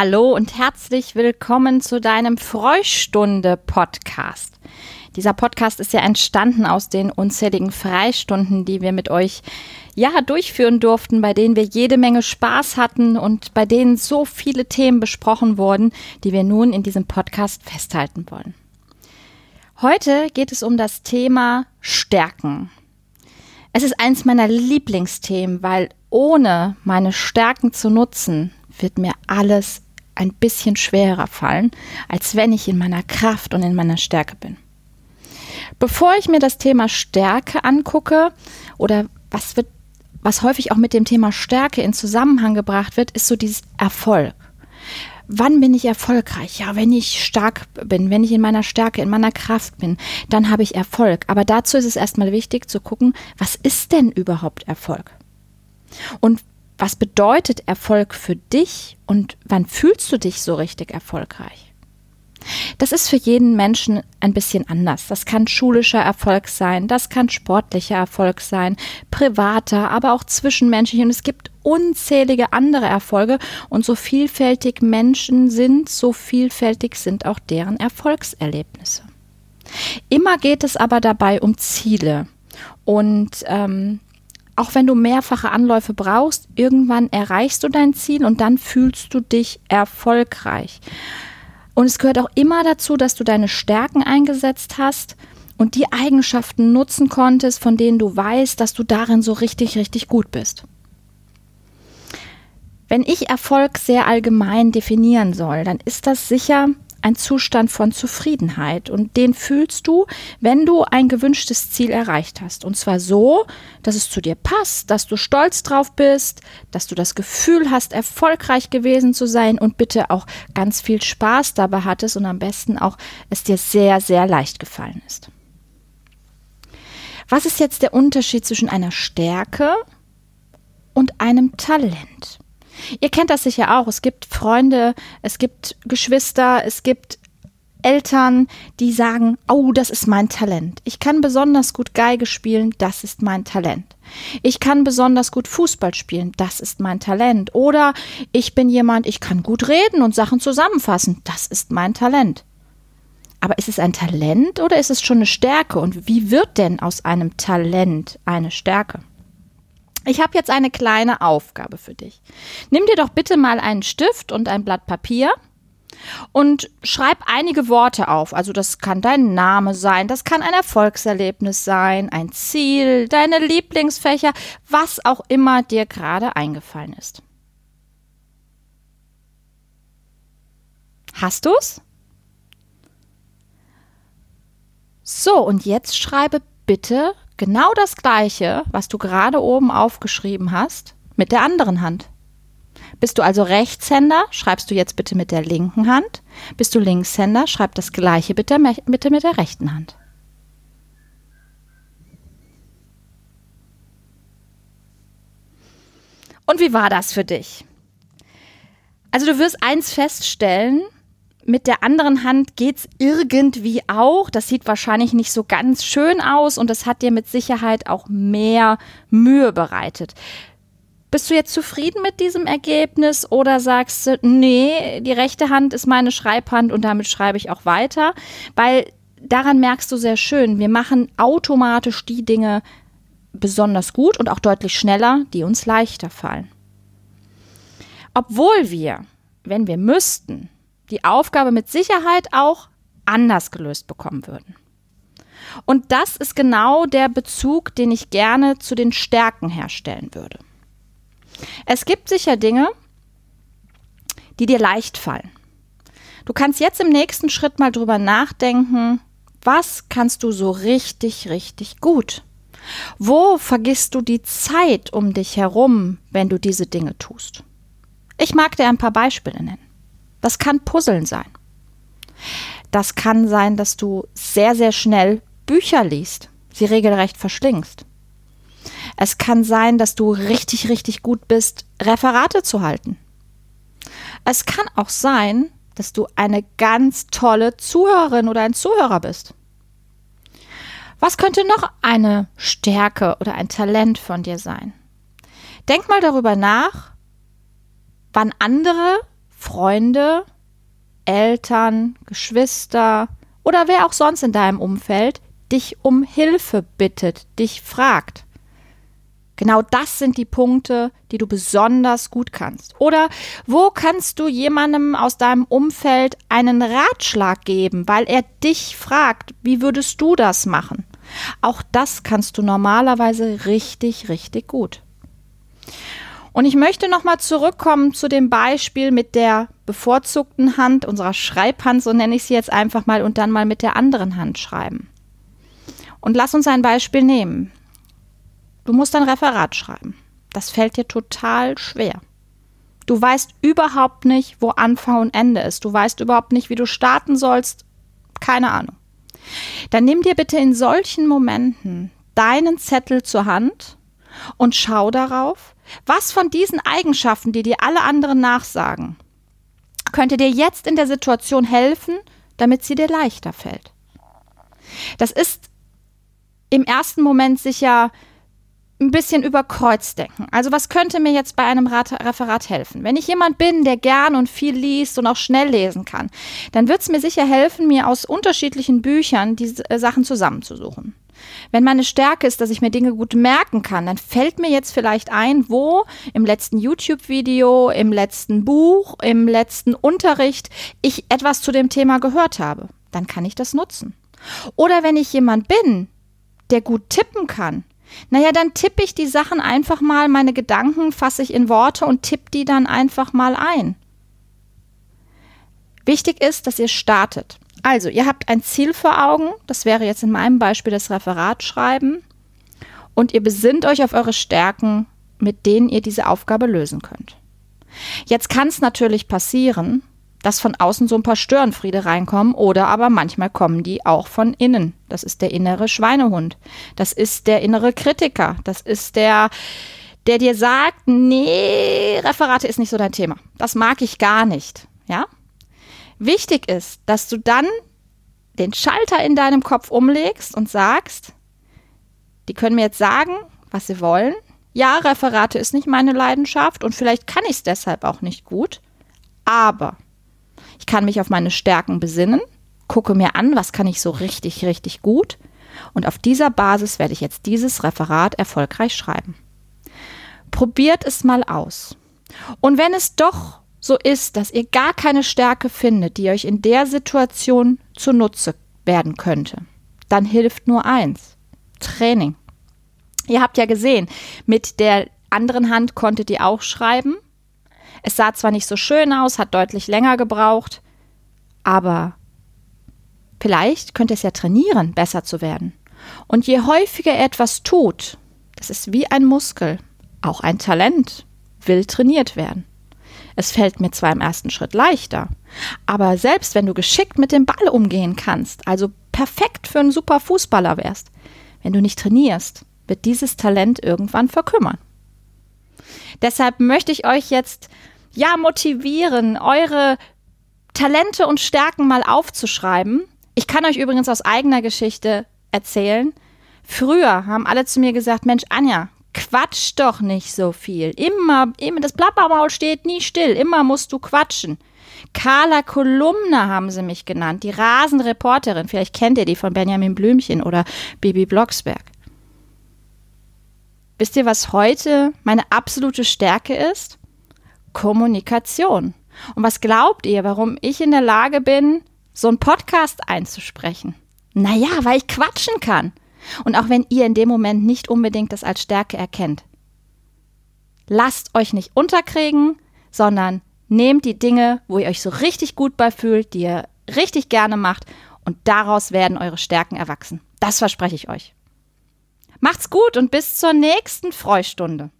Hallo und herzlich willkommen zu deinem Freustunde-Podcast. Dieser Podcast ist ja entstanden aus den unzähligen Freistunden, die wir mit euch ja durchführen durften, bei denen wir jede Menge Spaß hatten und bei denen so viele Themen besprochen wurden, die wir nun in diesem Podcast festhalten wollen. Heute geht es um das Thema Stärken. Es ist eins meiner Lieblingsthemen, weil ohne meine Stärken zu nutzen, wird mir alles ein bisschen schwerer fallen, als wenn ich in meiner Kraft und in meiner Stärke bin. Bevor ich mir das Thema Stärke angucke oder was wird, was häufig auch mit dem Thema Stärke in Zusammenhang gebracht wird, ist so dieses Erfolg. Wann bin ich erfolgreich? Ja, wenn ich stark bin, wenn ich in meiner Stärke, in meiner Kraft bin, dann habe ich Erfolg. Aber dazu ist es erstmal wichtig zu gucken, was ist denn überhaupt Erfolg? Und was bedeutet Erfolg für dich und wann fühlst du dich so richtig erfolgreich? Das ist für jeden Menschen ein bisschen anders. Das kann schulischer Erfolg sein, das kann sportlicher Erfolg sein, privater, aber auch zwischenmenschlich. Und es gibt unzählige andere Erfolge. Und so vielfältig Menschen sind, so vielfältig sind auch deren Erfolgserlebnisse. Immer geht es aber dabei um Ziele. Und ähm, auch wenn du mehrfache Anläufe brauchst, irgendwann erreichst du dein Ziel und dann fühlst du dich erfolgreich. Und es gehört auch immer dazu, dass du deine Stärken eingesetzt hast und die Eigenschaften nutzen konntest, von denen du weißt, dass du darin so richtig, richtig gut bist. Wenn ich Erfolg sehr allgemein definieren soll, dann ist das sicher ein Zustand von Zufriedenheit und den fühlst du, wenn du ein gewünschtes Ziel erreicht hast. Und zwar so, dass es zu dir passt, dass du stolz drauf bist, dass du das Gefühl hast, erfolgreich gewesen zu sein und bitte auch ganz viel Spaß dabei hattest und am besten auch es dir sehr, sehr leicht gefallen ist. Was ist jetzt der Unterschied zwischen einer Stärke und einem Talent? Ihr kennt das sicher auch. Es gibt Freunde, es gibt Geschwister, es gibt Eltern, die sagen, oh, das ist mein Talent. Ich kann besonders gut Geige spielen, das ist mein Talent. Ich kann besonders gut Fußball spielen, das ist mein Talent. Oder ich bin jemand, ich kann gut reden und Sachen zusammenfassen, das ist mein Talent. Aber ist es ein Talent oder ist es schon eine Stärke? Und wie wird denn aus einem Talent eine Stärke? Ich habe jetzt eine kleine Aufgabe für dich. Nimm dir doch bitte mal einen Stift und ein Blatt Papier und schreib einige Worte auf. Also das kann dein Name sein, das kann ein Erfolgserlebnis sein, ein Ziel, deine Lieblingsfächer, was auch immer dir gerade eingefallen ist. Hast du's? So, und jetzt schreibe bitte genau das gleiche, was du gerade oben aufgeschrieben hast, mit der anderen Hand. Bist du also Rechtshänder, schreibst du jetzt bitte mit der linken Hand. Bist du Linkshänder, schreib das gleiche bitte, bitte mit der rechten Hand. Und wie war das für dich? Also du wirst eins feststellen, mit der anderen Hand geht's irgendwie auch. Das sieht wahrscheinlich nicht so ganz schön aus und es hat dir mit Sicherheit auch mehr Mühe bereitet. Bist du jetzt zufrieden mit diesem Ergebnis oder sagst du, nee, die rechte Hand ist meine Schreibhand und damit schreibe ich auch weiter? Weil daran merkst du sehr schön, wir machen automatisch die Dinge besonders gut und auch deutlich schneller, die uns leichter fallen. Obwohl wir, wenn wir müssten, die Aufgabe mit Sicherheit auch anders gelöst bekommen würden. Und das ist genau der Bezug, den ich gerne zu den Stärken herstellen würde. Es gibt sicher Dinge, die dir leicht fallen. Du kannst jetzt im nächsten Schritt mal drüber nachdenken, was kannst du so richtig, richtig gut? Wo vergisst du die Zeit um dich herum, wenn du diese Dinge tust? Ich mag dir ein paar Beispiele nennen. Das kann Puzzeln sein. Das kann sein, dass du sehr, sehr schnell Bücher liest, sie regelrecht verschlingst. Es kann sein, dass du richtig, richtig gut bist, Referate zu halten. Es kann auch sein, dass du eine ganz tolle Zuhörerin oder ein Zuhörer bist. Was könnte noch eine Stärke oder ein Talent von dir sein? Denk mal darüber nach, wann andere Freunde, Eltern, Geschwister oder wer auch sonst in deinem Umfeld dich um Hilfe bittet, dich fragt. Genau das sind die Punkte, die du besonders gut kannst. Oder wo kannst du jemandem aus deinem Umfeld einen Ratschlag geben, weil er dich fragt, wie würdest du das machen? Auch das kannst du normalerweise richtig, richtig gut. Und ich möchte nochmal zurückkommen zu dem Beispiel mit der bevorzugten Hand, unserer Schreibhand, so nenne ich sie jetzt einfach mal, und dann mal mit der anderen Hand schreiben. Und lass uns ein Beispiel nehmen. Du musst ein Referat schreiben. Das fällt dir total schwer. Du weißt überhaupt nicht, wo Anfang und Ende ist. Du weißt überhaupt nicht, wie du starten sollst. Keine Ahnung. Dann nimm dir bitte in solchen Momenten deinen Zettel zur Hand und schau darauf, was von diesen Eigenschaften, die dir alle anderen nachsagen, könnte dir jetzt in der Situation helfen, damit sie dir leichter fällt. Das ist im ersten Moment sicher ein bisschen über Kreuz denken. Also was könnte mir jetzt bei einem Referat helfen? Wenn ich jemand bin, der gern und viel liest und auch schnell lesen kann, dann wird es mir sicher helfen, mir aus unterschiedlichen Büchern diese äh, Sachen zusammenzusuchen. Wenn meine Stärke ist, dass ich mir Dinge gut merken kann, dann fällt mir jetzt vielleicht ein, wo im letzten YouTube-Video, im letzten Buch, im letzten Unterricht ich etwas zu dem Thema gehört habe. Dann kann ich das nutzen. Oder wenn ich jemand bin, der gut tippen kann, naja, dann tippe ich die Sachen einfach mal, meine Gedanken fasse ich in Worte und tippe die dann einfach mal ein. Wichtig ist, dass ihr startet. Also, ihr habt ein Ziel vor Augen, das wäre jetzt in meinem Beispiel das Referat schreiben, und ihr besinnt euch auf eure Stärken, mit denen ihr diese Aufgabe lösen könnt. Jetzt kann es natürlich passieren, dass von außen so ein paar Störenfriede reinkommen oder aber manchmal kommen die auch von innen. Das ist der innere Schweinehund. Das ist der innere Kritiker. Das ist der, der dir sagt, nee, Referate ist nicht so dein Thema. Das mag ich gar nicht. Ja? Wichtig ist, dass du dann den Schalter in deinem Kopf umlegst und sagst, die können mir jetzt sagen, was sie wollen. Ja, Referate ist nicht meine Leidenschaft und vielleicht kann ich es deshalb auch nicht gut. Aber ich kann mich auf meine Stärken besinnen, gucke mir an, was kann ich so richtig, richtig gut. Und auf dieser Basis werde ich jetzt dieses Referat erfolgreich schreiben. Probiert es mal aus. Und wenn es doch so ist, dass ihr gar keine Stärke findet, die euch in der Situation zunutze werden könnte, dann hilft nur eins. Training. Ihr habt ja gesehen, mit der anderen Hand konntet ihr auch schreiben. Es sah zwar nicht so schön aus, hat deutlich länger gebraucht, aber vielleicht könnt ihr es ja trainieren, besser zu werden. Und je häufiger er etwas tut, das ist wie ein Muskel, auch ein Talent, will trainiert werden. Es fällt mir zwar im ersten Schritt leichter, aber selbst wenn du geschickt mit dem Ball umgehen kannst, also perfekt für einen super Fußballer wärst, wenn du nicht trainierst, wird dieses Talent irgendwann verkümmern. Deshalb möchte ich euch jetzt ja motivieren, eure Talente und Stärken mal aufzuschreiben. Ich kann euch übrigens aus eigener Geschichte erzählen. Früher haben alle zu mir gesagt, Mensch, Anja, quatsch doch nicht so viel. Immer, immer, das Plappermaul steht nie still. Immer musst du quatschen. Carla Kolumna haben sie mich genannt, die Rasenreporterin. Vielleicht kennt ihr die von Benjamin Blümchen oder Bibi Blocksberg. Wisst ihr, was heute meine absolute Stärke ist? Kommunikation. Und was glaubt ihr, warum ich in der Lage bin, so einen Podcast einzusprechen? Naja, weil ich quatschen kann. Und auch wenn ihr in dem Moment nicht unbedingt das als Stärke erkennt. Lasst euch nicht unterkriegen, sondern nehmt die Dinge, wo ihr euch so richtig gut bei fühlt, die ihr richtig gerne macht und daraus werden eure Stärken erwachsen. Das verspreche ich euch. Macht's gut und bis zur nächsten Freustunde.